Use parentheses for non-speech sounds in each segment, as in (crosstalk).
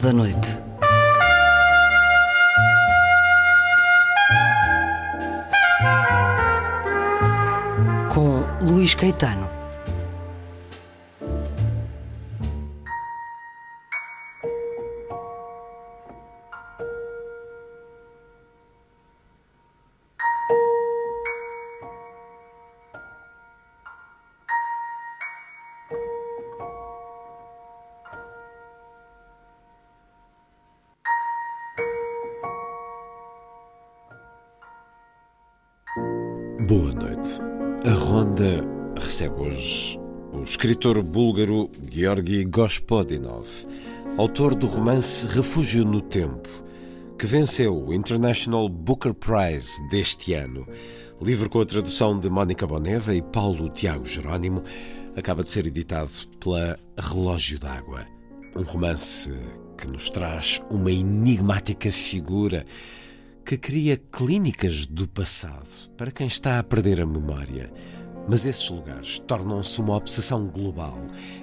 Da Noite. Escritor búlgaro Georgi Gospodinov, autor do romance Refúgio no Tempo, que venceu o International Booker Prize deste ano. Livro com a tradução de Mónica Boneva e Paulo Tiago Jerónimo, acaba de ser editado pela Relógio d'Água. Um romance que nos traz uma enigmática figura que cria clínicas do passado para quem está a perder a memória. Mas esses lugares tornam-se uma obsessão global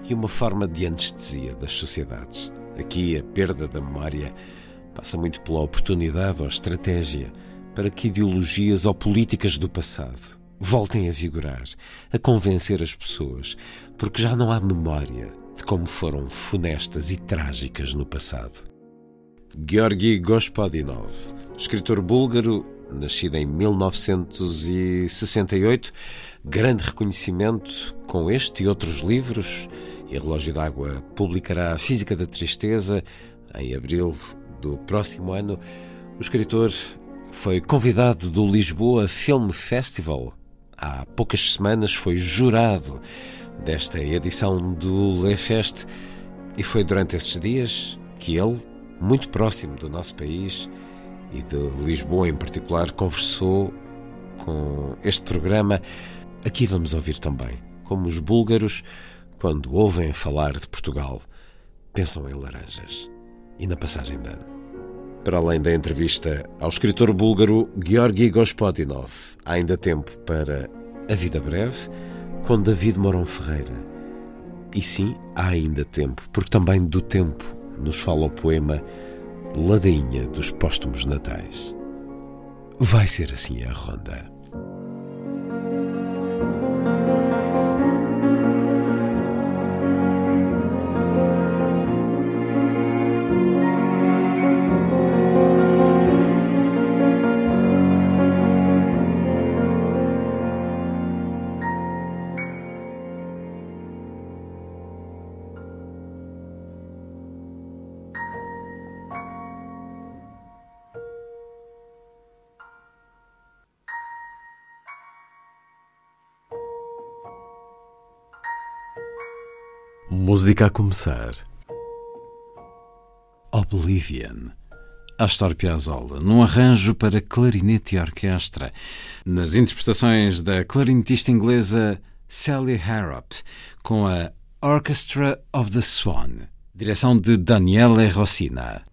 e uma forma de anestesia das sociedades. Aqui a perda da memória passa muito pela oportunidade ou estratégia para que ideologias ou políticas do passado voltem a vigorar, a convencer as pessoas, porque já não há memória de como foram funestas e trágicas no passado. Georgi Gospodinov, escritor búlgaro, nascido em 1968, grande reconhecimento com este e outros livros, e a Relógio d'Água publicará a Física da Tristeza em abril do próximo ano. O escritor foi convidado do Lisboa Film Festival. Há poucas semanas foi jurado desta edição do Le Fest e foi durante estes dias que ele, muito próximo do nosso país e de Lisboa em particular, conversou com este programa. Aqui vamos ouvir também como os búlgaros, quando ouvem falar de Portugal, pensam em laranjas e na passagem de ano. Para além da entrevista ao escritor búlgaro Georgi Gospodinov, há ainda tempo para A Vida Breve, com David Morão Ferreira. E sim, há ainda tempo, porque também do tempo nos fala o poema Ladainha dos Póstumos Natais. Vai ser assim a ronda. Música a começar. Oblivion. Astor Piazzolla, num arranjo para clarinete e orquestra, nas interpretações da clarinetista inglesa Sally Harrop, com a Orchestra of the Swan, direção de Daniele Rossina.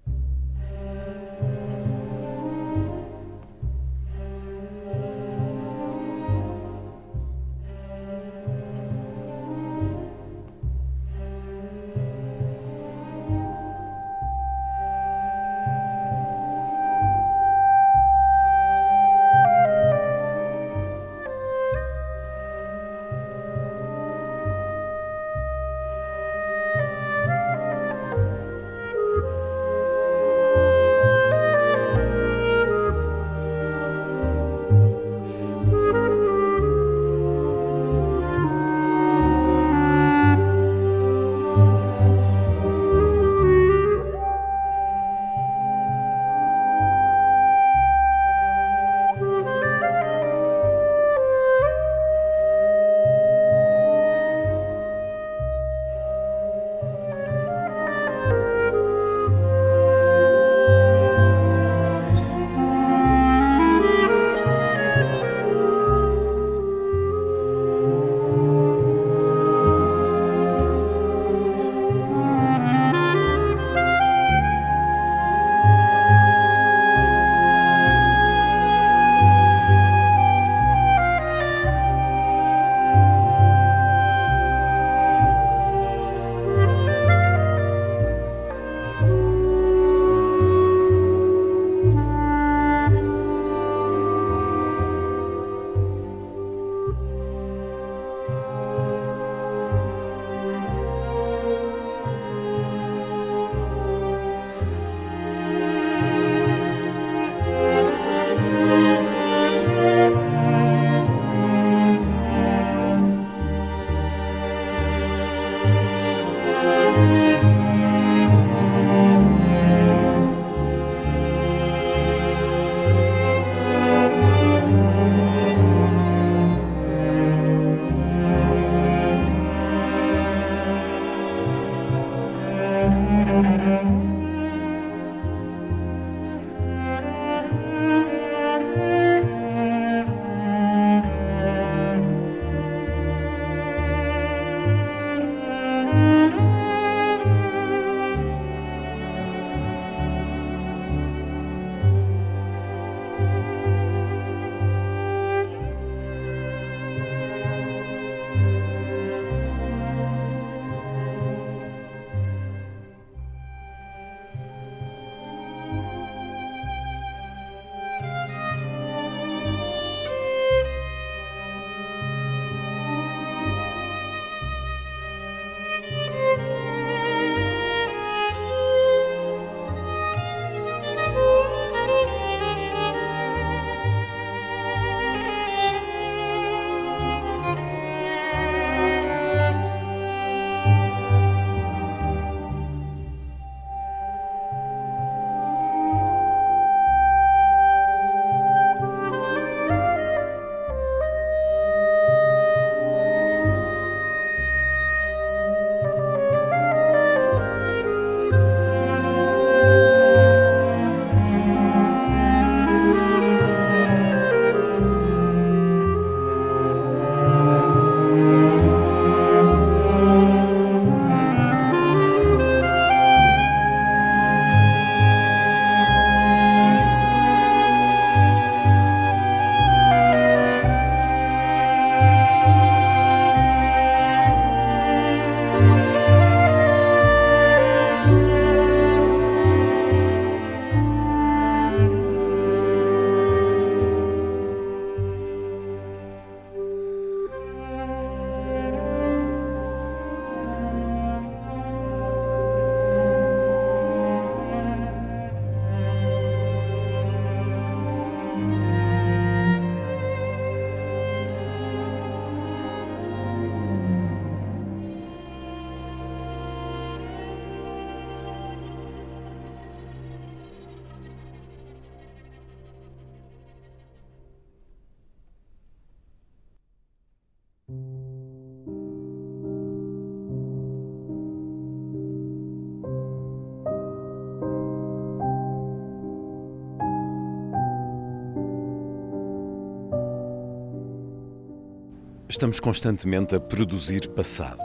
Estamos constantemente a produzir passado.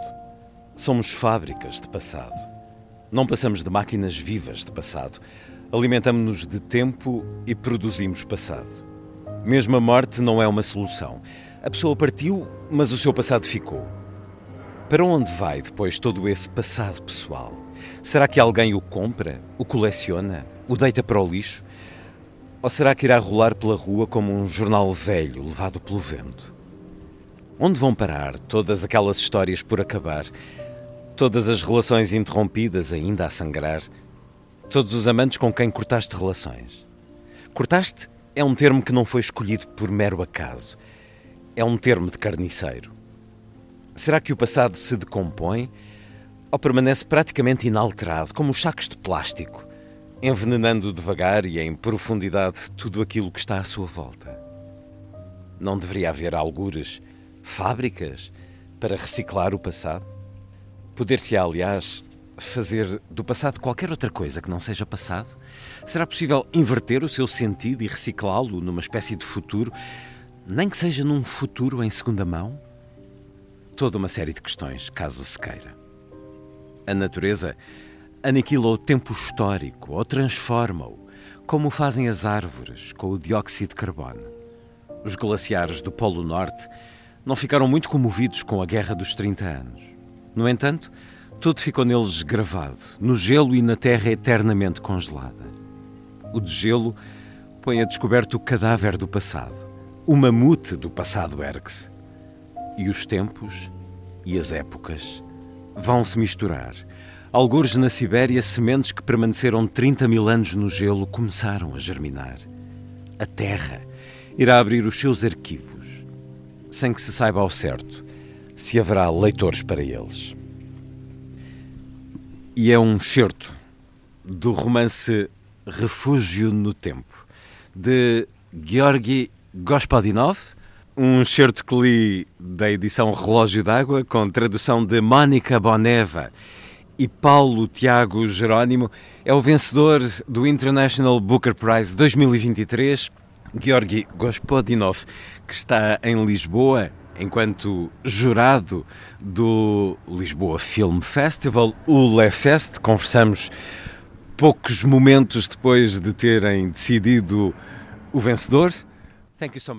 Somos fábricas de passado. Não passamos de máquinas vivas de passado. Alimentamos-nos de tempo e produzimos passado. Mesmo a morte não é uma solução. A pessoa partiu, mas o seu passado ficou. Para onde vai depois todo esse passado pessoal? Será que alguém o compra, o coleciona, o deita para o lixo? Ou será que irá rolar pela rua como um jornal velho levado pelo vento? Onde vão parar todas aquelas histórias por acabar? Todas as relações interrompidas ainda a sangrar? Todos os amantes com quem cortaste relações? Cortaste é um termo que não foi escolhido por mero acaso. É um termo de carniceiro. Será que o passado se decompõe ou permanece praticamente inalterado, como os sacos de plástico, envenenando devagar e em profundidade tudo aquilo que está à sua volta? Não deveria haver algures, fábricas, para reciclar o passado? Poder-se, aliás, fazer do passado qualquer outra coisa que não seja passado? Será possível inverter o seu sentido e reciclá-lo numa espécie de futuro, nem que seja num futuro em segunda mão? Toda uma série de questões, caso se queira. A natureza aniquila o tempo histórico ou transforma-o, como fazem as árvores com o dióxido de carbono. Os glaciares do Polo Norte não ficaram muito comovidos com a Guerra dos 30 anos. No entanto, tudo ficou neles gravado, no gelo e na terra eternamente congelada. O degelo põe a descoberto o cadáver do passado. O mamute do passado ergue-se. E os tempos e as épocas vão se misturar. Algures na Sibéria, sementes que permaneceram 30 mil anos no gelo começaram a germinar. A Terra irá abrir os seus arquivos, sem que se saiba ao certo se haverá leitores para eles. E é um certo do romance Refúgio no Tempo, de Georgi Gospodinov, um certo que li da edição Relógio d'Água, com tradução de Mónica Boneva e Paulo Tiago Jerónimo, é o vencedor do International Booker Prize 2023, Georgi Gospodinov, que está em Lisboa enquanto jurado do Lisboa Film Festival, o LeFest. Conversamos poucos momentos depois de terem decidido o vencedor.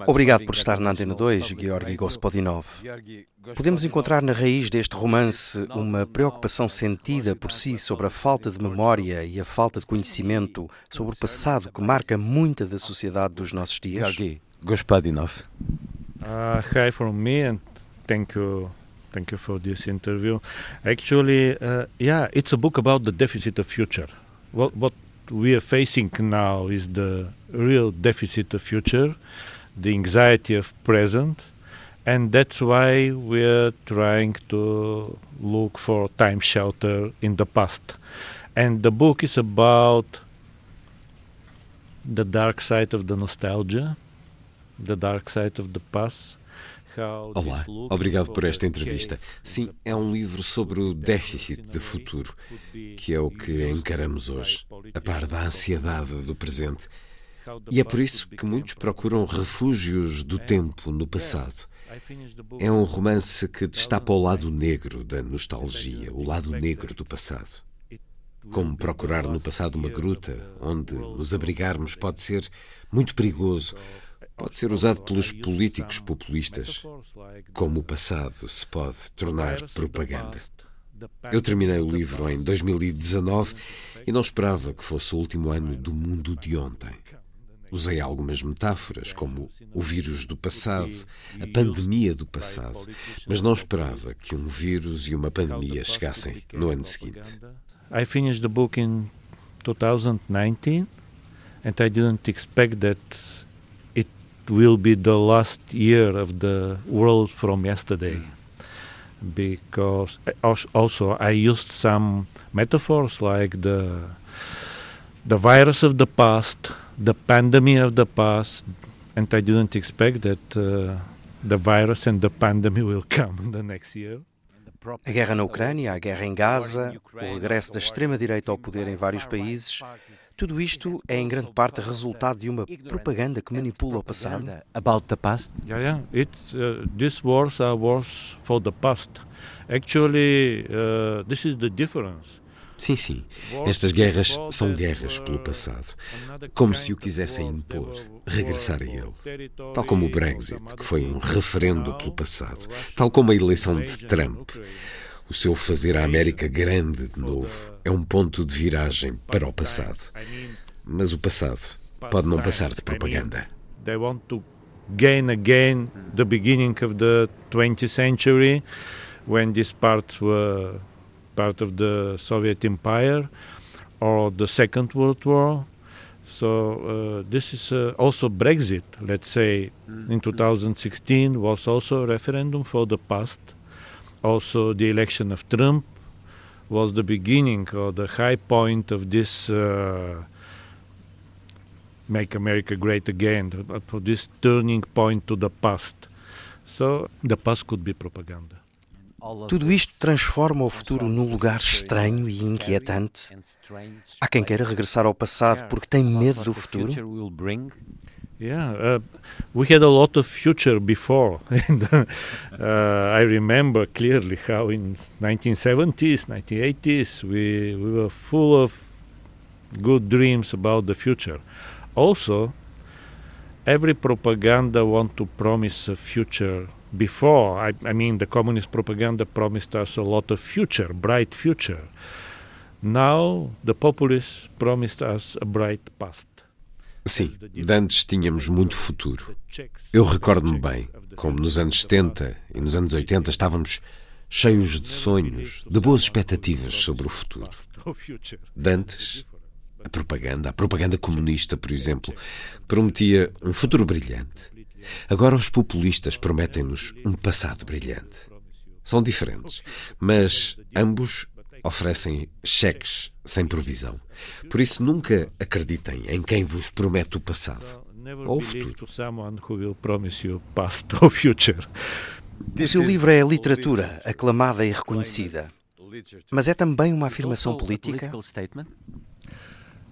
Obrigado por estar na Antena 2, Georgi Gospodinov. Podemos encontrar na raiz deste romance uma preocupação sentida por si sobre a falta de memória e a falta de conhecimento sobre o passado que marca muita da sociedade dos nossos dias? Georgi Gospodinov. Uh, hi from me, and thank you, thank you for this interview. Actually, uh, yeah, it's a book about the deficit of future. What what we are facing now is the real deficit of future, the anxiety of present, and that's why we're trying to look for time shelter in the past. And the book is about the dark side of the nostalgia The Dark Side of the Past. Olá, obrigado por esta entrevista. Sim, é um livro sobre o déficit de futuro, que é o que encaramos hoje, a par da ansiedade do presente. E é por isso que muitos procuram refúgios do tempo no passado. É um romance que destapa o lado negro da nostalgia, o lado negro do passado. Como procurar no passado uma gruta onde nos abrigarmos pode ser muito perigoso pode ser usado pelos políticos populistas, como o passado se pode tornar propaganda. Eu terminei o livro em 2019 e não esperava que fosse o último ano do mundo de ontem. Usei algumas metáforas, como o vírus do passado, a pandemia do passado, mas não esperava que um vírus e uma pandemia chegassem no ano seguinte. I finished the book in 2019 and I didn't expect that will be the last year of the world from yesterday. Because also I used some metaphors like the the virus of the past, the pandemic of the past, and I didn't expect that uh, the virus and the pandemic (laughs) will come the next year. A guerra na Ucrânia, a guerra em Gaza, o regresso da extrema-direita ao poder em vários países, tudo isto é em grande parte resultado de uma propaganda que manipula o passado? About the past? Yeah, yeah. It's, uh, these wars are wars for the past. Actually, uh, this is the difference. Sim, sim. Estas guerras são guerras pelo passado, como se o quisessem impor, regressar a ele. Tal como o Brexit, que foi um referendo pelo passado, tal como a eleição de Trump. O seu fazer a América grande de novo é um ponto de viragem para o passado. Mas o passado pode não passar de propaganda. They want to gain again the beginning of the 20th century when these parts were part of the Soviet Empire or the Second World War. So uh, this is uh, also Brexit. Let's say in 2016 was also a referendum for the past. Also, the election of Trump was the beginning or the high point of this uh, "Make America Great Again," for this turning point to the past. So the past could be propaganda. Tudo isto transforma o futuro num lugar estranho e inquietante. Há quem queira regressar ao passado porque tem medo do futuro. Yeah, uh, we had a lot of future before, (laughs) and uh, I remember clearly how in 1970s, 1980s, we we were full of good dreams about the future. Also, every propaganda want to promise a future before. I, I mean, the communist propaganda promised us a lot of future, bright future. Now, the populists promised us a bright past. Sim, antes tínhamos muito futuro. Eu recordo-me bem como nos anos 70 e nos anos 80 estávamos cheios de sonhos, de boas expectativas sobre o futuro. De antes, a propaganda, a propaganda comunista, por exemplo, prometia um futuro brilhante. Agora os populistas prometem-nos um passado brilhante. São diferentes, mas ambos oferecem cheques sem provisão. Por isso nunca acreditem em quem vos promete o passado ou o futuro. O seu livro é literatura aclamada e reconhecida, mas é também uma afirmação política?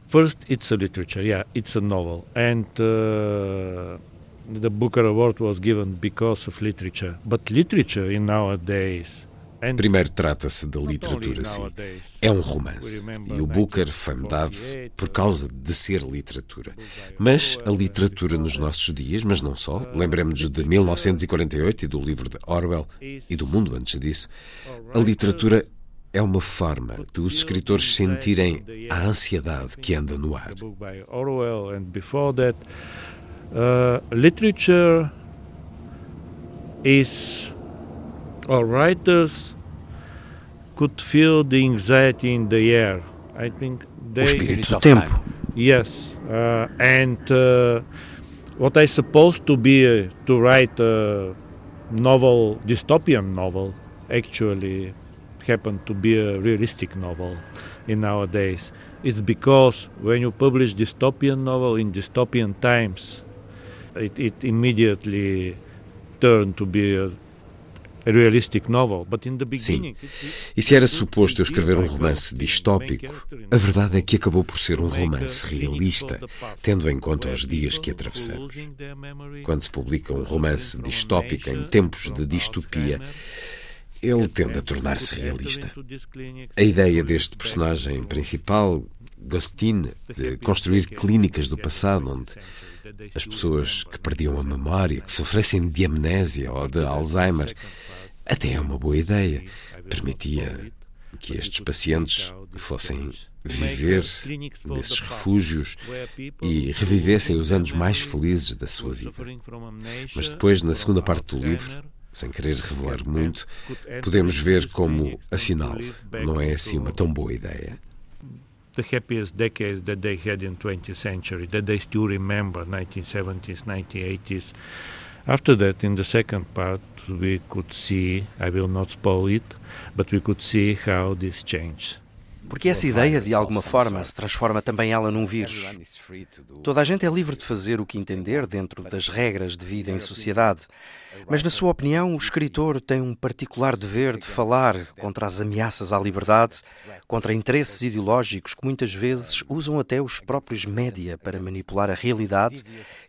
First, it's a literature. Yeah, it's a novel, and uh, the Booker Award was given because of literature. But literature in nowadays Primeiro trata-se de literatura, sim. É um romance. E o Booker foi-me dado por causa de ser literatura. Mas a literatura nos nossos dias, mas não só, lembremos-nos de 1948 e do livro de Orwell e do mundo antes disso, a literatura é uma forma de os escritores sentirem a ansiedade que anda no ar. Uh, literature is or writers could feel the anxiety in the air. I think they. O espírito do tempo. Yes, uh, and uh, what I supposed to be uh, to write a novel, dystopian novel, actually happened to be a realistic novel in nowadays. It's because when you publish dystopian novel in dystopian times, it, it immediately turned to be a Sim. E se era suposto eu escrever um romance distópico, a verdade é que acabou por ser um romance realista, tendo em conta os dias que atravessamos. Quando se publica um romance distópico em tempos de distopia, ele tende a tornar-se realista. A ideia deste personagem principal, Gostin, de construir clínicas do passado onde as pessoas que perdiam a memória, que sofressem de amnésia ou de Alzheimer, até é uma boa ideia. Permitia que estes pacientes fossem viver nesses refúgios e revivessem os anos mais felizes da sua vida. Mas depois, na segunda parte do livro, sem querer revelar muito, podemos ver como, afinal, não é assim uma tão boa ideia. The happiest decades that they had in 20th century, that they still remember 1970s, 1980s. After that, in the second part, we could see, I will not spoil it, but we could see how this changed. Porque essa ideia, de alguma forma, se transforma também ela num vírus. Toda a gente é livre de fazer o que entender dentro das regras de vida em sociedade. Mas, na sua opinião, o escritor tem um particular dever de falar contra as ameaças à liberdade, contra interesses ideológicos que muitas vezes usam até os próprios média para manipular a realidade,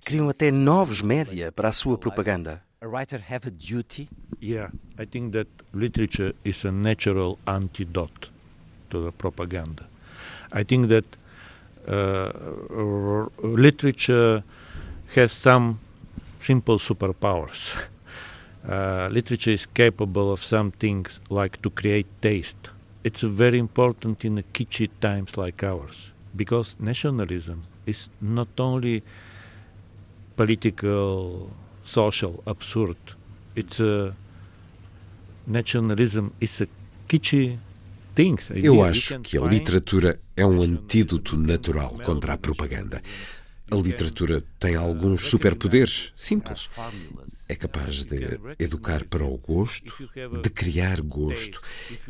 criam até novos média para a sua propaganda. A writer have a duty? Yeah, I think that literature is a natural antidote to the propaganda. I think that uh, literature has some simple superpowers. (laughs) Uh, literature is capable of some things like to create taste. It's very important in kitschy times like ours because nationalism is not only political, social, absurd. It's a nationalism is a kitschy Eu acho que a literatura é um antídoto natural contra a propaganda. A literatura tem alguns superpoderes simples. É capaz de educar para o gosto, de criar gosto.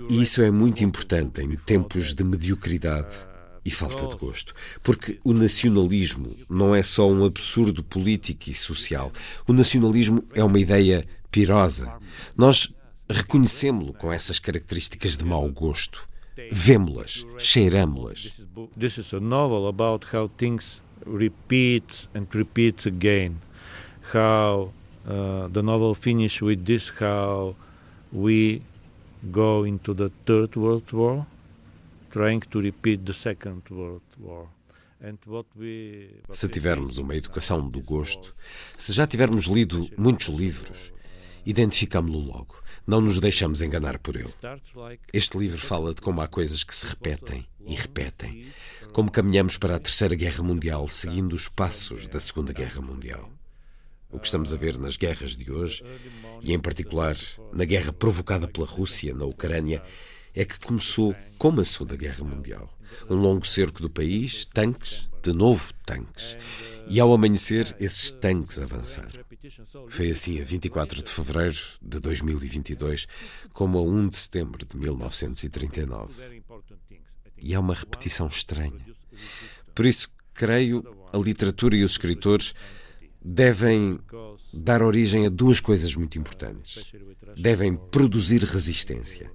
E isso é muito importante em tempos de mediocridade e falta de gosto. Porque o nacionalismo não é só um absurdo político e social. O nacionalismo é uma ideia pirosa. Nós reconhecemos-lo com essas características de mau gosto. Vemo-las, cheiramo-las. This is a novel about how things repeat and repeats again. How uh, the novel finishes with this: how we go into the Third World War, trying to repeat the Second World War. Se tivermos uma educação do gosto, se já tivermos lido muitos livros, identificamos-lo logo. Não nos deixamos enganar por ele. Este livro fala de como há coisas que se repetem e repetem, como caminhamos para a Terceira Guerra Mundial seguindo os passos da Segunda Guerra Mundial. O que estamos a ver nas guerras de hoje, e em particular na guerra provocada pela Rússia na Ucrânia, é que começou como a Segunda Guerra Mundial. Um longo cerco do país, tanques, de novo tanques. E ao amanhecer, esses tanques avançaram. Foi assim a 24 de fevereiro de 2022, como a 1 de setembro de 1939. E é uma repetição estranha. Por isso, creio, a literatura e os escritores devem dar origem a duas coisas muito importantes. Devem produzir resistência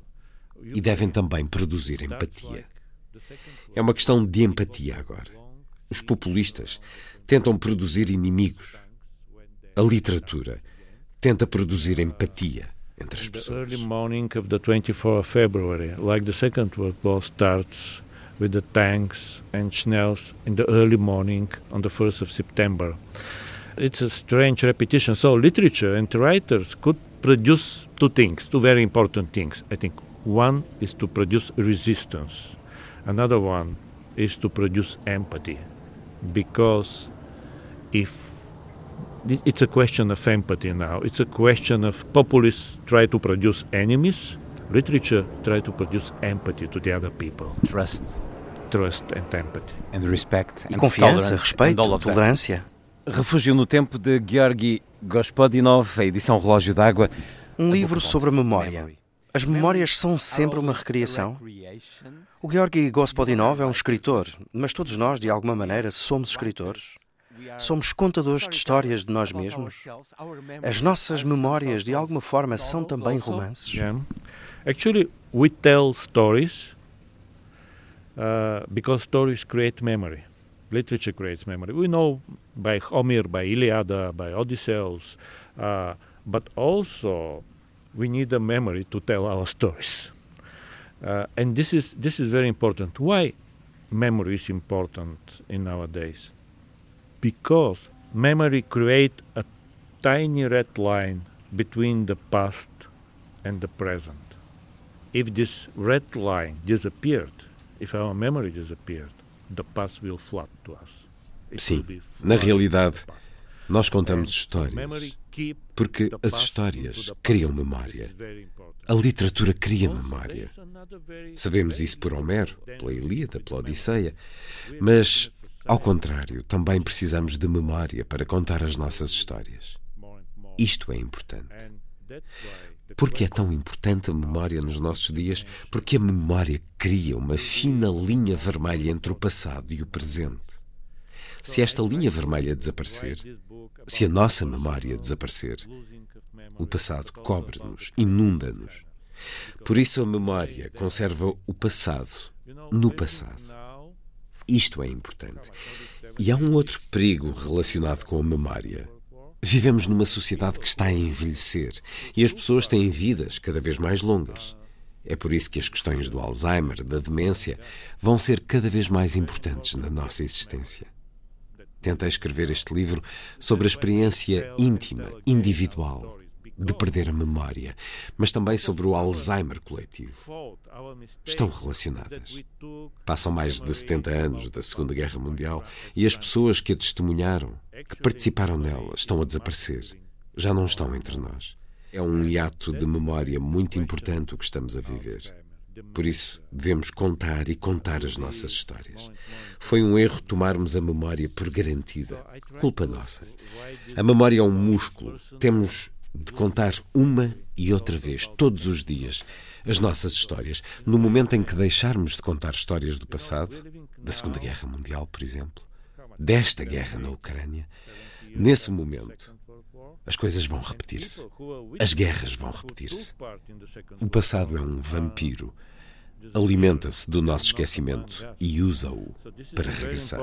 e devem também produzir empatia. É uma questão de empatia agora. Os populistas tentam produzir inimigos. A literatura tenta produzir empatia entre as pessoas. early morning of the 24th of February, like the Second World War starts with the tanks and Schnells in the early morning on the 1st of September. It's a strange repetition. So literature and writers could produce two things, two very important things, I think. One is to produce resistance. Another one is to produce empathy. Because if it's a question of empathy now, it's a question of populists try to produce enemies, literature try to produce empathy to the other people. Trust. Trust and empathy. And respect. E confiança, respeito, tolerância. Refúgio no Tempo de Georgi Gospodinov, a edição Relógio d'Água. Um livro sobre a memória. As memórias são sempre uma recriação? O Georgi Gospodinov é um escritor, mas todos nós, de alguma maneira, somos escritores. Somos contadores de histórias de nós mesmos. As nossas memórias, de alguma forma, são também romances. Yeah. Actually, we tell stories uh, because stories create memory. Literature creates memory. We know by Homer, by Iliada, by Odysseus, uh, but also we need a memory to tell our stories. Uh, and this is this is very important. Why memory is important in nowadays? Because memory create a tiny red line between the past and the present. If this red line disappeared, if our memory disappeared, the past will flood to us. Sim, na realidade, nós contamos histórias porque as histórias criam memória. A literatura cria memória. Sabemos isso por Homero, pela Ilíada, pela Odisseia, mas, ao contrário, também precisamos de memória para contar as nossas histórias. Isto é importante. Porque é tão importante a memória nos nossos dias? Porque a memória cria uma fina linha vermelha entre o passado e o presente. Se esta linha vermelha desaparecer, se a nossa memória desaparecer, o passado cobre-nos, inunda-nos. Por isso a memória conserva o passado no passado. Isto é importante. E há um outro perigo relacionado com a memória. Vivemos numa sociedade que está a envelhecer e as pessoas têm vidas cada vez mais longas. É por isso que as questões do Alzheimer, da demência, vão ser cada vez mais importantes na nossa existência. Tentei escrever este livro sobre a experiência íntima, individual, de perder a memória, mas também sobre o Alzheimer coletivo. Estão relacionadas. Passam mais de 70 anos da Segunda Guerra Mundial e as pessoas que a testemunharam, que participaram nela, estão a desaparecer. Já não estão entre nós. É um hiato de memória muito importante o que estamos a viver. Por isso, devemos contar e contar as nossas histórias. Foi um erro tomarmos a memória por garantida. Culpa nossa. A memória é um músculo. Temos de contar uma e outra vez, todos os dias, as nossas histórias. No momento em que deixarmos de contar histórias do passado, da Segunda Guerra Mundial, por exemplo, desta guerra na Ucrânia, nesse momento, as coisas vão repetir-se. As guerras vão repetir-se. O passado é um vampiro. Alimenta-se do nosso esquecimento e usa-o para regressar.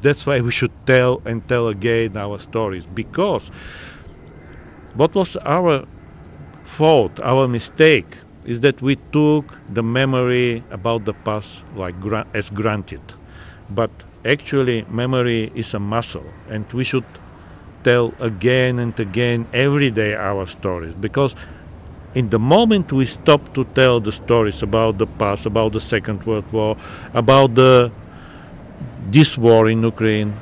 That's why we should tell and tell again our stories because what was our fault, our mistake, is that we took the memory about the past like as granted. But actually, memory is a muscle, and we should tell again and again every day our stories because in the moment we stop to tell the stories about the past, about the Second World War, about the this war in Ukraine,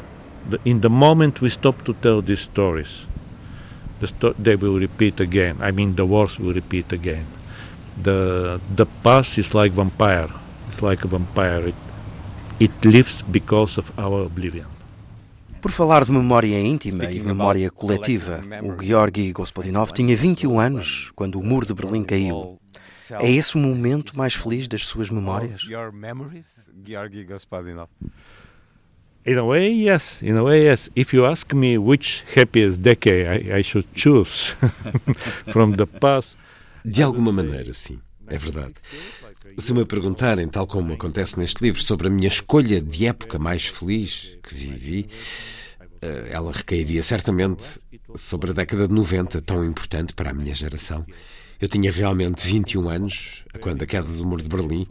the, in the moment we stop to tell these stories, the sto- they will repeat again. I mean, the wars will repeat again. The the past is like vampire. It's like a vampire. It, it lives because of our oblivion. Por falar de memória íntima e de memória coletiva, o Georgi Gospodinov tinha 21 anos quando o muro de Berlim caiu. É esse o momento mais feliz das suas memórias? In a way, yes. In a way, yes. If you ask me which happiest decade I, I should choose (laughs) from the past. De alguma maneira, sim. É verdade. Se me perguntarem, tal como acontece neste livro, sobre a minha escolha de época mais feliz que vivi, eh, ela recairia certamente sobre a década de 90, tão importante para a minha geração. Eu tinha realmente 21 anos, quando a queda do Muro de Berlim,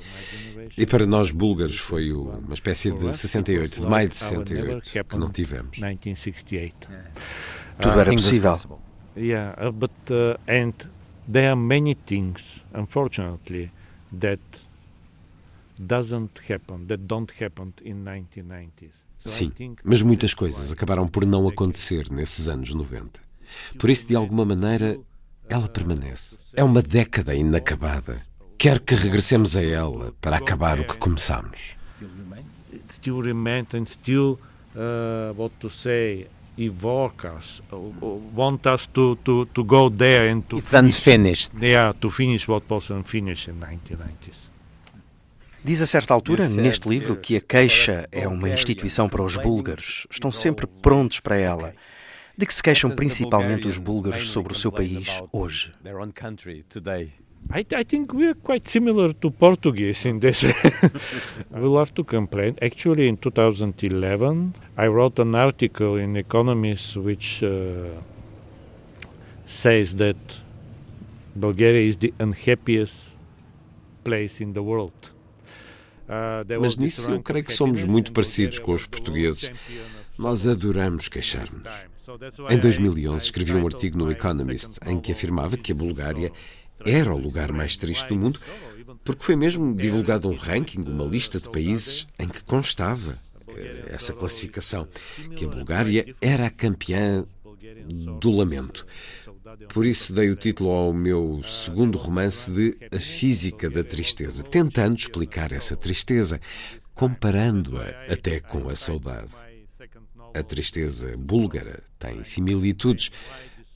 e para nós búlgaros foi uma espécie de 68, de maio de 68, que não tivemos. 1968. Tudo era possível. Yeah, uh, but uh, and there are many things, unfortunately, that doesn't happen, that don't happen in 1990s. Sim, mas muitas coisas acabaram por não acontecer nesses anos 90. Por isso, de alguma maneira, ela permanece. É uma década inacabada. Quer que regressemos a ela para acabar o que começamos. Still remains and still, uh, what to say, evoke us, uh, want us to, to, to go there and to It's unfinished. Yeah, to finish what was unfinished in 1990s. Diz a certa altura, neste livro, que a queixa é uma instituição para os búlgaros. Estão sempre prontos para ela. De que se queixam principalmente os búlgaros sobre o seu país hoje? I, I think we are quite similar to Portuguese in this. (laughs) we love to complain. Actually, in 2011, I wrote an article in Economist which uh, says that Bulgaria is the unhappiest place in the world. Uh, Mas nisso eu creio que somos muito parecidos com os portugueses. Nós adoramos queixar-nos. Em 2011 escrevi um artigo no Economist em que afirmava que a Bulgária era o lugar mais triste do mundo, porque foi mesmo divulgado um ranking, uma lista de países em que constava eh, essa classificação, que a Bulgária era a campeã do lamento. Por isso dei o título ao meu segundo romance de A Física da Tristeza, tentando explicar essa tristeza, comparando-a até com a saudade. A tristeza búlgara tem similitudes,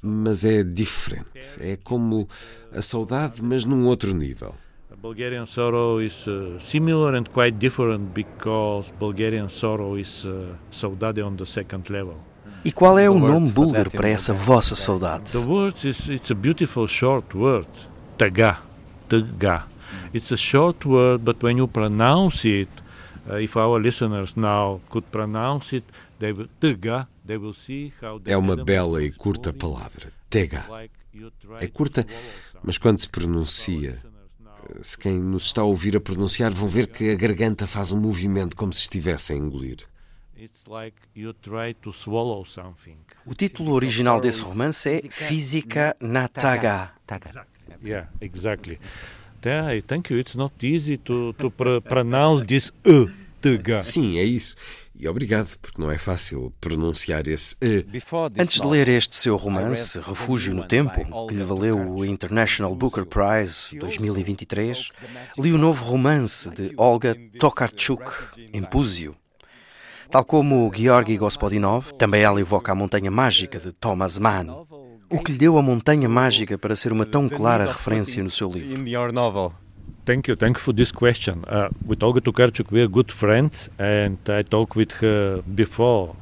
mas é diferente. É como a saudade, mas num outro nível. Bulgarian sorrow is uh, similar and quite different because Bulgarian sorrow is uh, saudade on the second level. E qual é o nome búlgaro para essa vossa saudade? The word is it's a beautiful short word, taga, taga. It's a short word, but when you pronounce it, if our listeners now could pronounce it, they will taga. They will see how. É uma bela e curta palavra, tega. É curta, mas quando se pronuncia se quem nos está a ouvir a pronunciar vão ver que a garganta faz um movimento como se estivesse a engolir. O título original desse romance é Física na Taga. Yeah, exactly. Thank you. It's not easy to, to (laughs) pronounce this uh. Sim, é isso. E obrigado, porque não é fácil pronunciar esse E. Antes de ler este seu romance, Refúgio no Tempo, que lhe valeu o International Booker Prize 2023, li o novo romance de Olga Tokarczuk, Empúzio. Tal como Georgi Gospodinov, também ela evoca a Montanha Mágica de Thomas Mann. O que lhe deu a Montanha Mágica para ser uma tão clara referência no seu livro? Thank you. Thank you for this question. Uh, with Olga Tokarczuk, we are good friends, and I talked with her before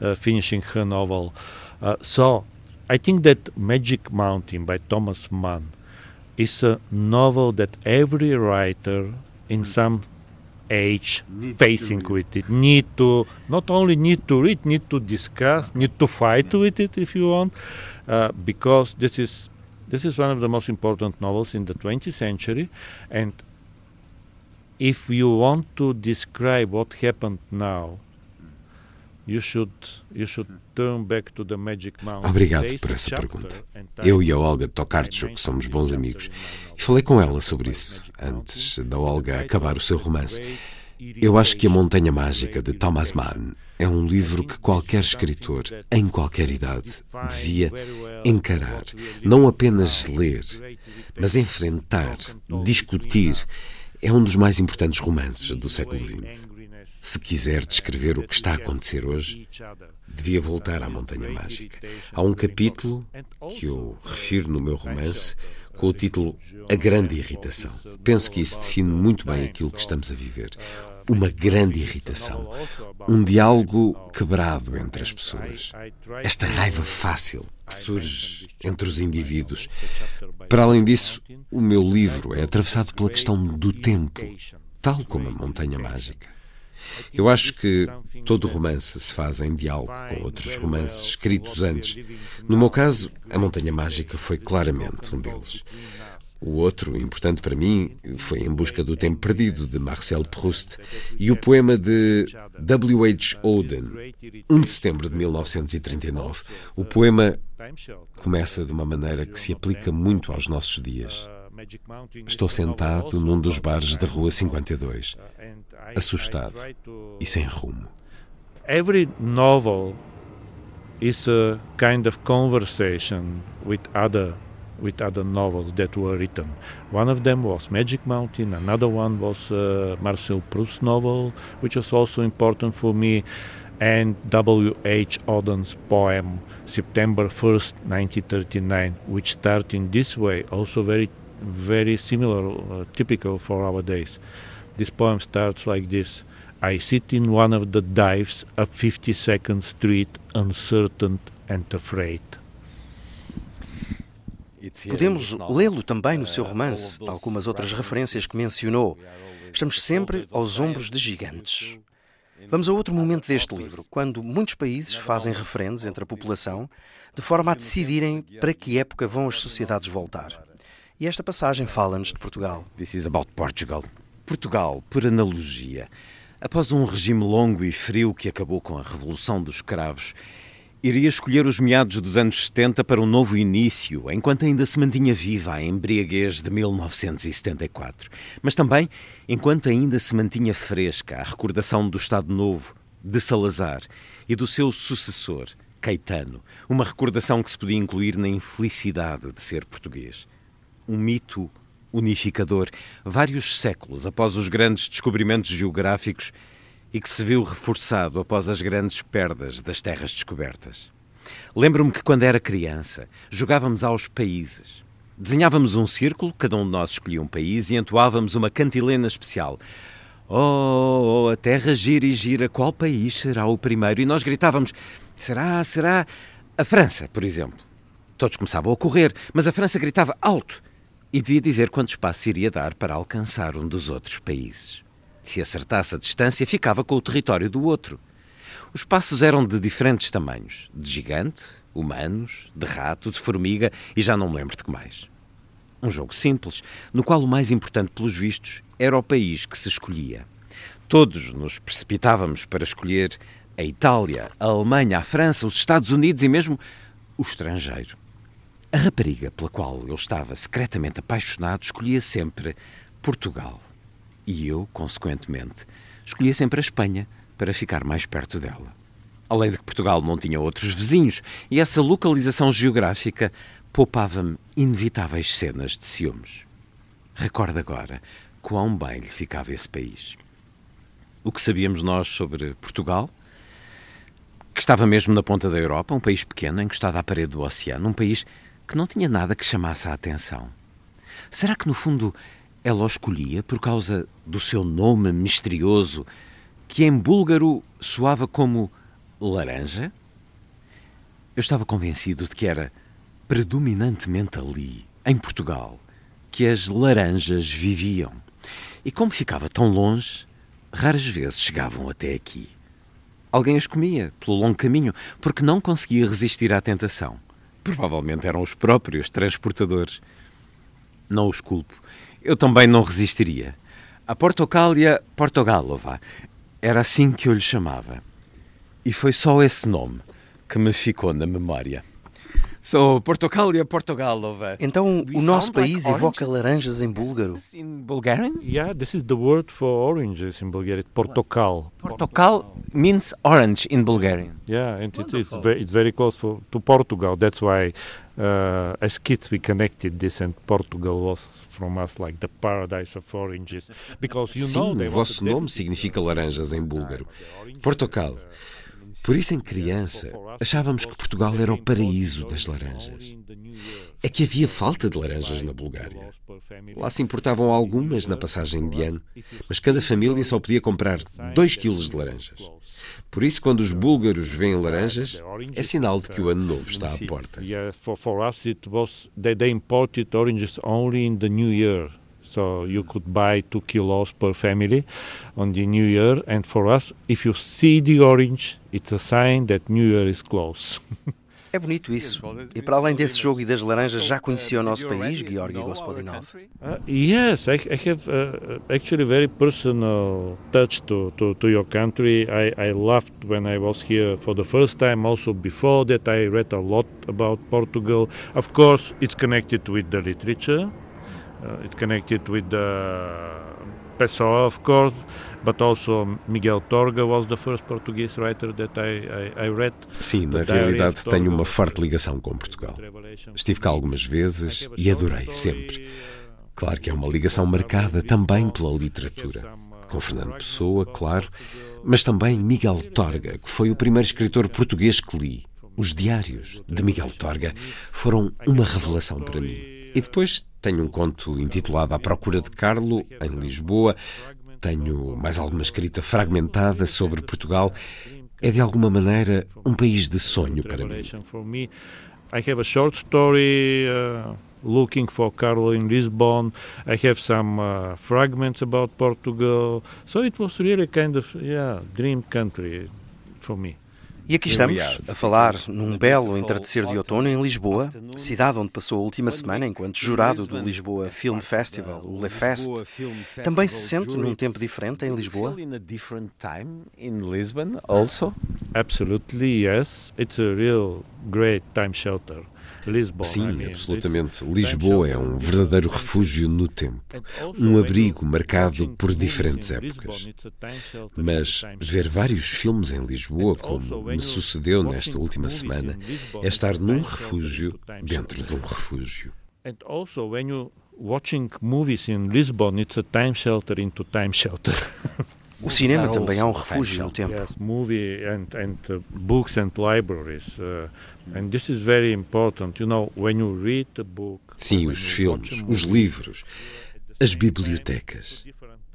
uh, finishing her novel. Uh, so I think that Magic Mountain by Thomas Mann is a novel that every writer in some age need facing with it. Need to not only need to read need to discuss need to fight with it if you want uh, because this is this is one of the most important novels in the 20th century, and if you want to describe what happened now, should you should turn back to the Magic Mountain. Obrigado por essa pergunta. Eu e a Olga Tokarczuk somos bons amigos e falei com ela sobre isso antes da Olga acabar o seu romance. Eu acho que A Montanha Mágica de Thomas Mann é um livro que qualquer escritor, em qualquer idade, devia encarar, não apenas ler, mas enfrentar, discutir. É um dos mais importantes romances do século XX. Se quiser descrever o que está a acontecer hoje, devia voltar à Montanha Mágica. Há um capítulo que eu refiro no meu romance com o título A Grande Irritação. Penso que isso define muito bem aquilo que estamos a viver. Uma grande irritação. Um diálogo quebrado entre as pessoas. Esta raiva fácil que surge entre os indivíduos. Para além disso, o meu livro é atravessado pela questão do tempo, tal como a Montanha Mágica. Eu acho que todo romance se faz em diálogo com outros romances escritos antes. No meu caso, A Montanha Mágica foi claramente um deles. O outro, importante para mim, foi Em Busca do Tempo Perdido, de Marcel Proust, e o poema de W. H. Auden, 1 de setembro de 1939. O poema começa de uma maneira que se aplica muito aos nossos dias. Estou sentado num dos bares da Rua 52, assustado e sem rumo. Every novel is a kind of conversation with other with other novels that were written. One of them was Magic Mountain, another one was uh, Marcel Proust's novel, which was also important for me, and W.H. Auden's poem September 1st, 1939, which starts in this way, also very, very similar, uh, typical for our days. This poem starts like this I sit in one of the dives up 52nd Street, uncertain and afraid. Podemos lê-lo também no seu romance, tal como as outras referências que mencionou. Estamos sempre aos ombros de gigantes. Vamos a outro momento deste livro, quando muitos países fazem referendos entre a população, de forma a decidirem para que época vão as sociedades voltar. E esta passagem fala-nos de Portugal. This is about Portugal. Portugal, por analogia, após um regime longo e frio que acabou com a Revolução dos Cravos, iria escolher os meados dos anos 70 para um novo início, enquanto ainda se mantinha viva a embriaguez de 1974, mas também enquanto ainda se mantinha fresca a recordação do Estado Novo, de Salazar e do seu sucessor, Caetano, uma recordação que se podia incluir na infelicidade de ser português. Um mito unificador, vários séculos após os grandes descobrimentos geográficos e que se viu reforçado após as grandes perdas das terras descobertas. Lembro-me que quando era criança jogávamos aos países. Desenhávamos um círculo, cada um de nós escolhia um país e entoávamos uma cantilena especial. Oh, oh, a terra gira e gira, qual país será o primeiro? E nós gritávamos: será, será a França, por exemplo. Todos começavam a correr, mas a França gritava alto e devia dizer quanto espaço iria dar para alcançar um dos outros países. Se acertasse a distância, ficava com o território do outro. Os passos eram de diferentes tamanhos: de gigante, humanos, de rato, de formiga e já não me lembro de que mais. Um jogo simples, no qual o mais importante, pelos vistos, era o país que se escolhia. Todos nos precipitávamos para escolher a Itália, a Alemanha, a França, os Estados Unidos e mesmo o estrangeiro. A rapariga pela qual eu estava secretamente apaixonado escolhia sempre Portugal. E eu, consequentemente, escolhia sempre a Espanha para ficar mais perto dela. Além de que Portugal não tinha outros vizinhos e essa localização geográfica poupava-me inevitáveis cenas de ciúmes. Recordo agora quão bem lhe ficava esse país. O que sabíamos nós sobre Portugal? Que estava mesmo na ponta da Europa, um país pequeno, encostado à parede do oceano, um país que não tinha nada que chamasse a atenção. Será que, no fundo, ela o escolhia por causa do seu nome misterioso, que em búlgaro soava como laranja? Eu estava convencido de que era predominantemente ali, em Portugal, que as laranjas viviam. E como ficava tão longe, raras vezes chegavam até aqui. Alguém as comia pelo longo caminho porque não conseguia resistir à tentação. Provavelmente eram os próprios transportadores. Não os culpo. Eu também não resistiria. A Portocália Portogalova era assim que eu lhe chamava. E foi só esse nome que me ficou na memória. So, Portocália Portogalova. Então, o nosso país like evoca laranjas em búlgaro? In Bulgarian? Yeah, this is the word for oranges in Bulgarian. Portokal. Portokal means orange in Bulgarian. Yeah, and it, it's, very, it's very close for, to Portugal. That's why, uh, as kids, we connected this, and Portugal was from us like the paradise of oranges. Because you Sim, know o vosso nome significa laranjas em búlgaro. Portokal. Por isso, em criança, achávamos que Portugal era o paraíso das laranjas. É que havia falta de laranjas na Bulgária. Lá se importavam algumas na passagem de ano, mas cada família só podia comprar 2 quilos de laranjas. Por isso, quando os búlgaros veem laranjas, é sinal de que o ano novo está à porta. Yes, for, for us it was they, they imported. So you could buy two kilos per family on the New Year. And for us, if you see the orange, it's a sign that New Year is close. (laughs) É bonito isso. E para além desse jogo e das laranjas, já conhecia o nosso país, Georgi Gospodinov? Uh, yes, I, I have uh, actually very personal touch to, to, to your country. I, I loved when I was here for the first time. Also before that, I read a lot about Portugal. Of course, it's connected with the literature. Uh, it's connected with the Pessoa, of course, but also Miguel Torga was the first Portuguese writer that I, I, I read. Sim, na realidade tenho uma forte ligação com Portugal. Estive cá algumas vezes e adorei sempre. Claro que é uma ligação marcada também pela literatura. Com Fernando Pessoa, claro, mas também Miguel Torga, que foi o primeiro escritor português que li. Os diários de Miguel Torga foram uma revelação para mim. E depois tenho um conto intitulado À Procura de Carlo, em Lisboa. Tenho mais alguma escrita fragmentada sobre Portugal. É de alguma maneira um país de sonho para mim. I have a short story uh, looking for Carlo in Lisbon. I have some uh, fragments about Portugal. So it was really kind of yeah, dream country for me. E aqui estamos a falar num belo entardecer de outono em Lisboa, cidade onde passou a última semana enquanto jurado do Lisboa Film Festival, o Le Fest. Também se sente num tempo diferente em Lisboa? Absolutely, yes. It's a real. Sim, absolutamente. Lisboa é um verdadeiro refúgio no tempo, um abrigo marcado por diferentes épocas. Mas ver vários filmes em Lisboa, como me sucedeu nesta última semana, é estar num refúgio dentro de um refúgio. And also when you watching movies in Lisbon, it's a time shelter into time shelter. (laughs) O cinema também é um refúgio no tempo. Yes, movie and, and uh, books and libraries. And this is very important. You know, when you read a book. Sim, os filmes, os livros, as bibliotecas.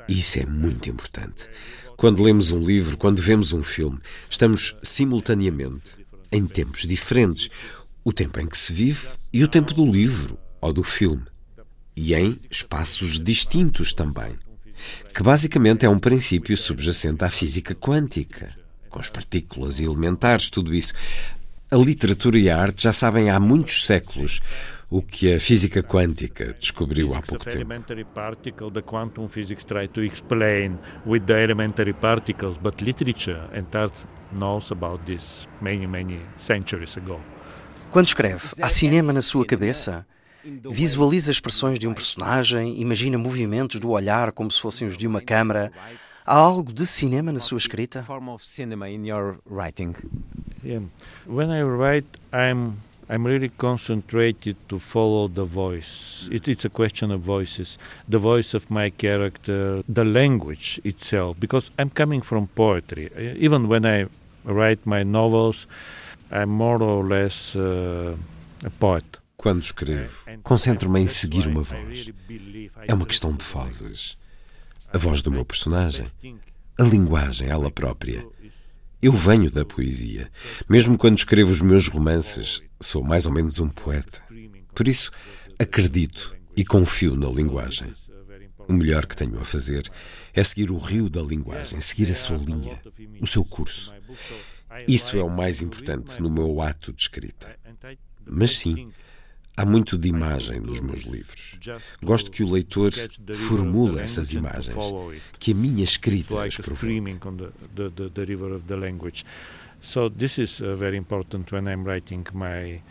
Isso é muito importante. Quando lemos um livro, quando vemos um filme, estamos simultaneamente em tempos diferentes. O tempo em que se vive e o tempo do livro ou do filme. E em espaços distintos também que basicamente é um princípio subjacente à física quântica, com as partículas e elementares, tudo isso. A literatura e a arte já sabem há muitos séculos o que a física quântica descobriu há pouco tempo. elementary particle, the quantum physics try to explain with the elementary particles, but literature and art knows about this many, many centuries ago. Quando escreve, há cinema na sua cabeça? Visualiza expressões de um personagem, imagina movimentos do olhar como se fossem os de uma câmara. Há algo de cinema na sua escrita? Yeah. When I write, I'm I'm really concentrated to follow the voice. It, it's a question of voices, the voice of my character, the language itself, because I'm coming from poetry. Even when I write my novels, I'm more or less uh, a poet. Quando escrevo, concentro-me em seguir uma voz. É uma questão de vozes. A voz do meu personagem, a linguagem, ela própria. Eu venho da poesia. Mesmo quando escrevo os meus romances, sou mais ou menos um poeta. Por isso, acredito e confio na linguagem. O melhor que tenho a fazer é seguir o rio da linguagem, seguir a sua linha, o seu curso. Isso é o mais importante no meu ato de escrita. Mas sim, Há muito de imagem nos meus livros. Gosto que o leitor formule essas imagens, que a minha escrita as provoque. So this is uh, very important when I'm writing my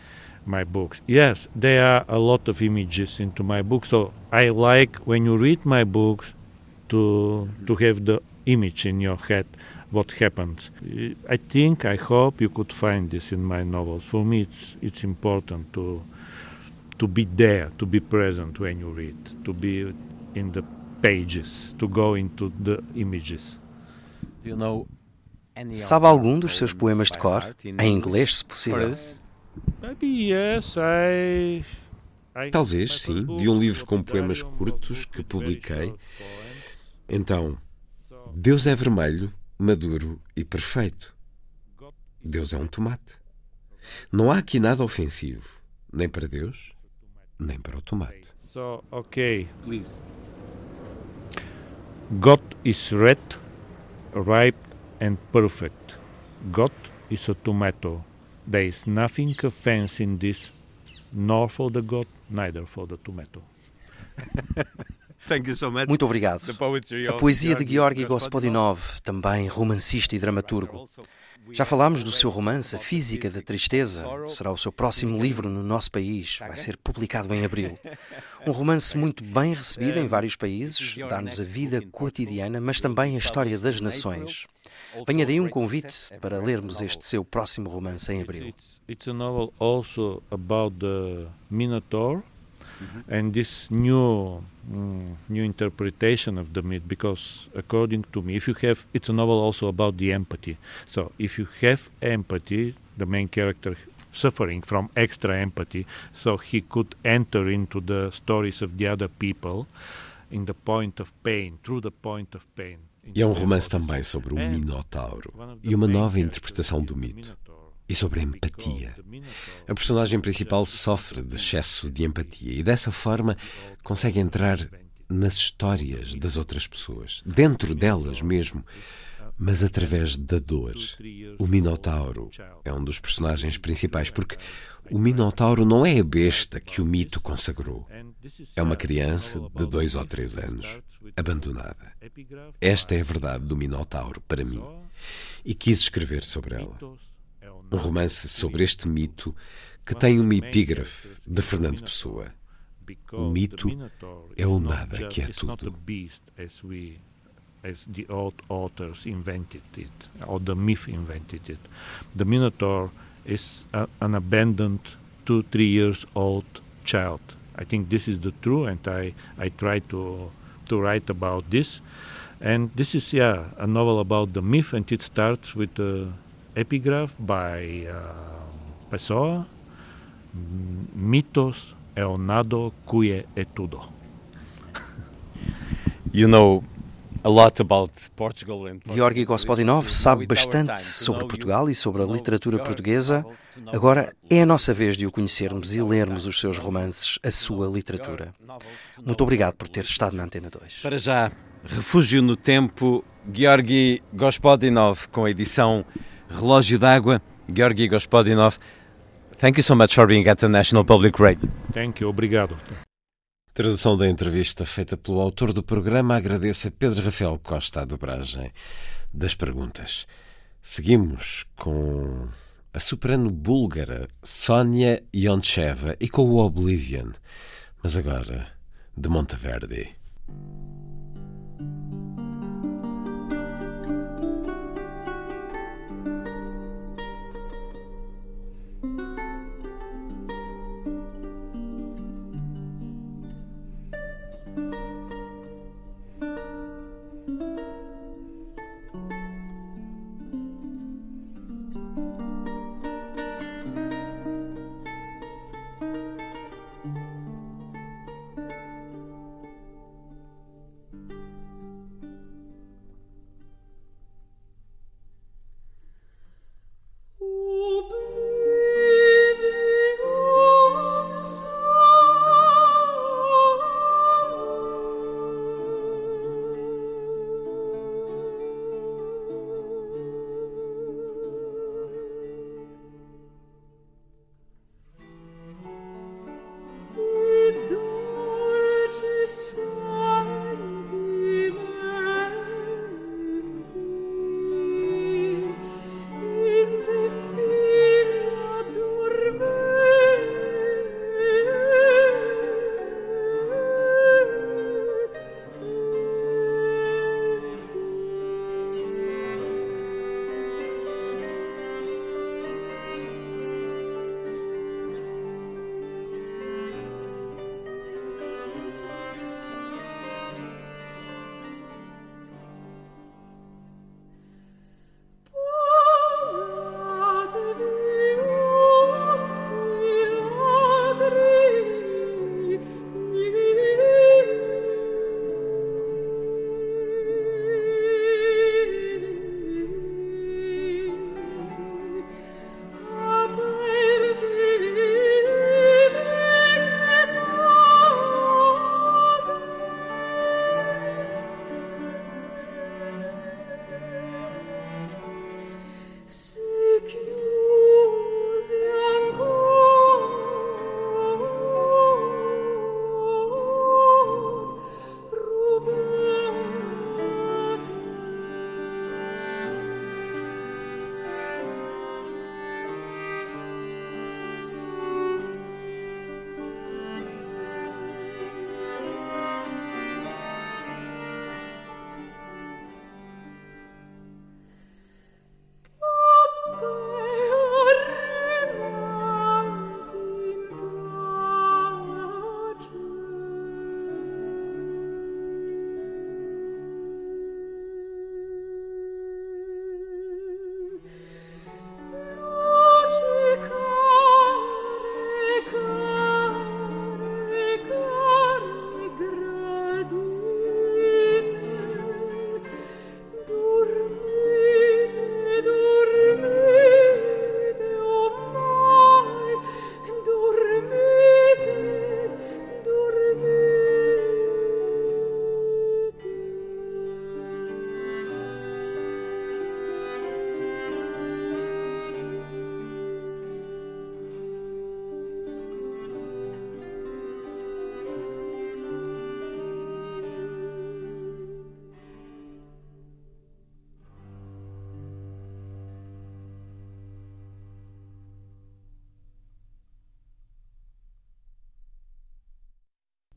my books. Yes, there are a lot of images into my books. So I like when you read my books to to have the image in your head what happens. I think I hope you could find this in my novels. For me it's it's important to to be there, to be present when you read, to be in the pages, to go into the images. Do you know Sabe algum dos seus poemas de cor? Em inglês, se possível? Talvez, sim, de um livro com poemas curtos que publiquei. Então, Deus é vermelho, maduro e perfeito. Deus é um tomate. Não há aqui nada ofensivo, nem para Deus, nem para o tomate. So, okay. Please. God is red, ripe and perfect. God is a tomato. There is nothing offense in this, nor for the God, neither for the tomato. (laughs) Muito obrigado. A poesia de Georgi Gospodinov, também romancista e dramaturgo. Já falámos do seu romance A Física da Tristeza. Será o seu próximo livro no nosso país. Vai ser publicado em abril. Um romance muito bem recebido em vários países, dá-nos a vida cotidiana, mas também a história das nações. Venha daí um convite para lermos este seu próximo romance em abril. It's a novel also about the Minotaur mm-hmm. and this new mm, new interpretation of the myth because according to me if you have it's a novel also about the empathy so if you have empathy the main character suffering from extra empathy so he could enter into the stories of the other people in the point of pain through the point of pain E é um romance também sobre o Minotauro e uma nova interpretação do mito. E sobre a empatia. A personagem principal sofre de excesso de empatia e dessa forma consegue entrar nas histórias das outras pessoas, dentro delas mesmo, mas através da dor. O Minotauro é um dos personagens principais porque o Minotauro não é a besta que o mito consagrou. É uma criança de dois ou três anos, abandonada. Esta é a verdade do Minotauro para mim e quis escrever sobre ela um romance sobre este mito que tem uma epígrafe de Fernando Pessoa. O mito é o nada que é tudo. As the old authors invented it, or the myth invented it. The Minotaur is a, an abandoned two, three years old child. I think this is the true, and I, I try to, to write about this. And this is, yeah, a novel about the myth, and it starts with an epigraph by uh, Pessoa, Mitos é o nado que é tudo. You know a lot about Portugal and Georgi Gospodinov sabe bastante sobre Portugal e sobre a literatura portuguesa. Agora é a nossa vez de o conhecermos e lermos os seus romances, a sua literatura. Muito obrigado por ter estado na Antena 2. Para já, Refúgio no Tempo, Georgi Gospodinov, com a edição Relógio d'Água. Georgi Gospodinov, thank you so much for being at the National Public Radio. Thank you, obrigado. Tradução da entrevista feita pelo autor do programa agradece a Pedro Rafael Costa a dobragem das perguntas. Seguimos com a soprano búlgara Sónia Yoncheva e com o Oblivion, mas agora de Monteverdi.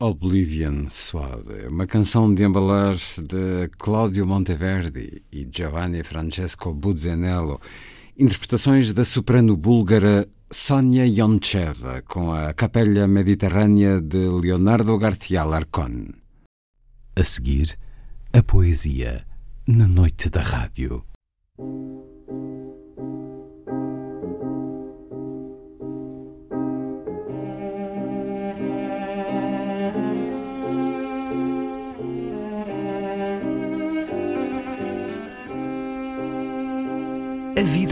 Oblivion Suave, uma canção de embalar de Claudio Monteverdi e Giovanni Francesco Buzzanello, interpretações da soprano búlgara Sonia Yoncheva com a Capella Mediterrânea de Leonardo García Larcón. A seguir, A poesia na noite da rádio.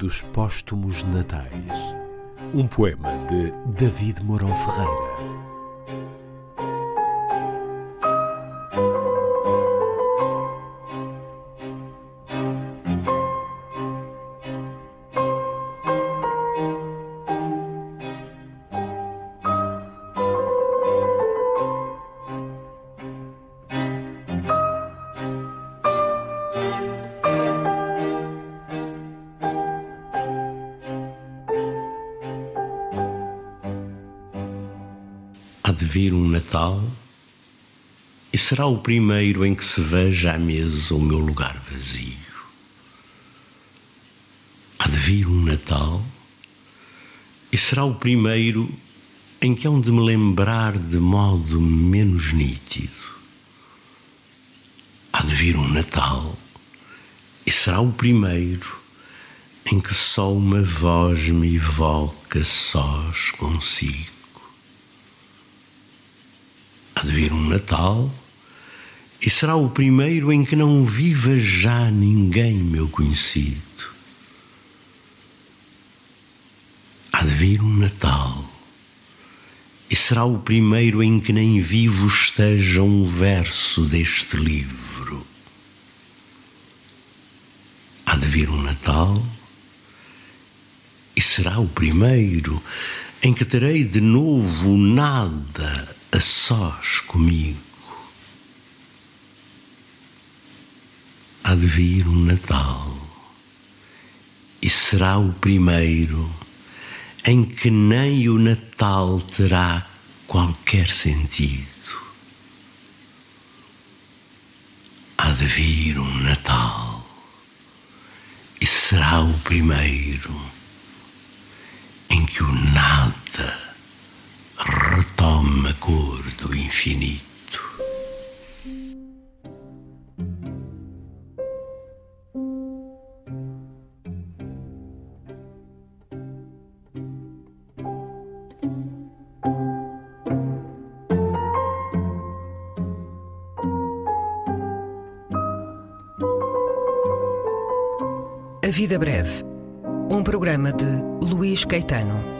Dos Póstumos Natais. Um poema de David Mourão Ferreira. Natal e será o primeiro em que se veja à mesa o meu lugar vazio. Há de vir um Natal e será o primeiro em que hão de me lembrar de modo menos nítido. Há de vir um Natal e será o primeiro em que só uma voz me evoca sós consigo. Há de vir um Natal e será o primeiro em que não viva já ninguém meu conhecido. Há de vir um Natal e será o primeiro em que nem vivo esteja um verso deste livro. Há de vir um Natal e será o primeiro em que terei de novo nada a sós comigo. Há de vir um Natal e será o primeiro em que nem o Natal terá qualquer sentido. Há de vir um Natal e será o primeiro em que o nada retoma a cor do infinito. A Vida Breve. Um programa de Luís Caetano.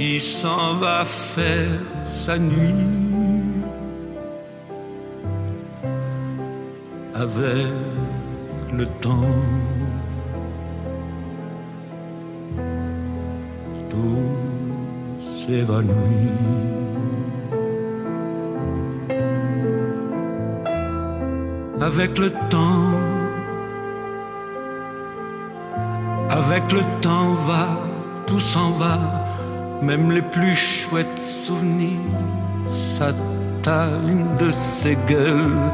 qui s'en va faire sa nuit avec le temps. Tout s'évanouit. Avec le temps, avec le temps va, tout s'en va, même les plus chouettes souvenirs s'atteignent de ses gueules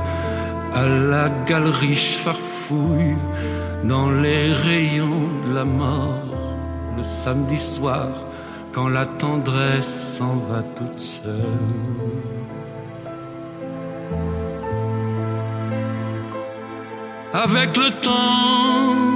à la galerie farfouille dans les rayons de la mort le samedi soir quand la tendresse s'en va toute seule. Avec le temps,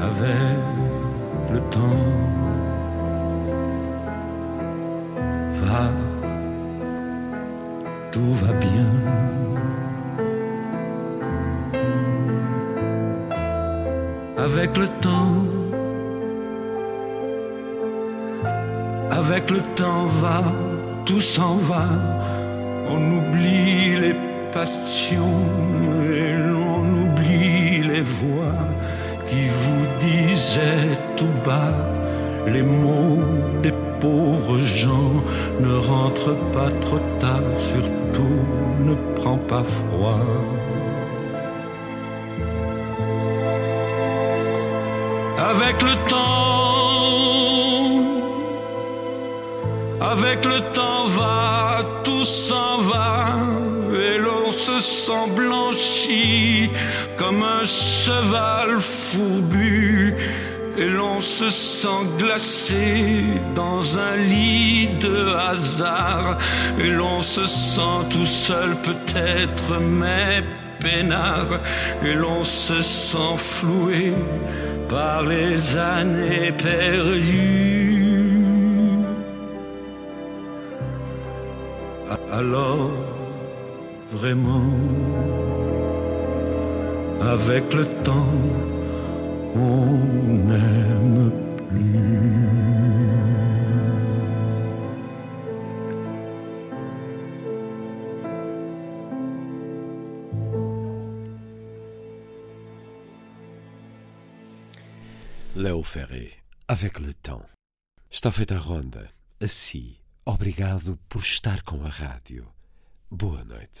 Avec le temps. Va, tout va bien. Avec le temps, avec le temps va, tout s'en va. On oublie les passions et l'on oublie les voix qui vous disaient tout bas les mots des pauvres gens. Ne rentre pas trop tard, surtout ne prends pas froid. Avec le temps, avec le temps va, tout s'en va et l'on se sent blanchi comme un cheval fourbu et l'on se sent glacé dans un lit de hasard et l'on se sent tout seul peut-être mais peinard et l'on se sent floué par les années perdues. Alors, vraiment, avec le temps, on n'aime plus. Léo Ferré, Avec le temps. Está feita a ronda. Assim, obrigado por estar com a rádio. Boa noite.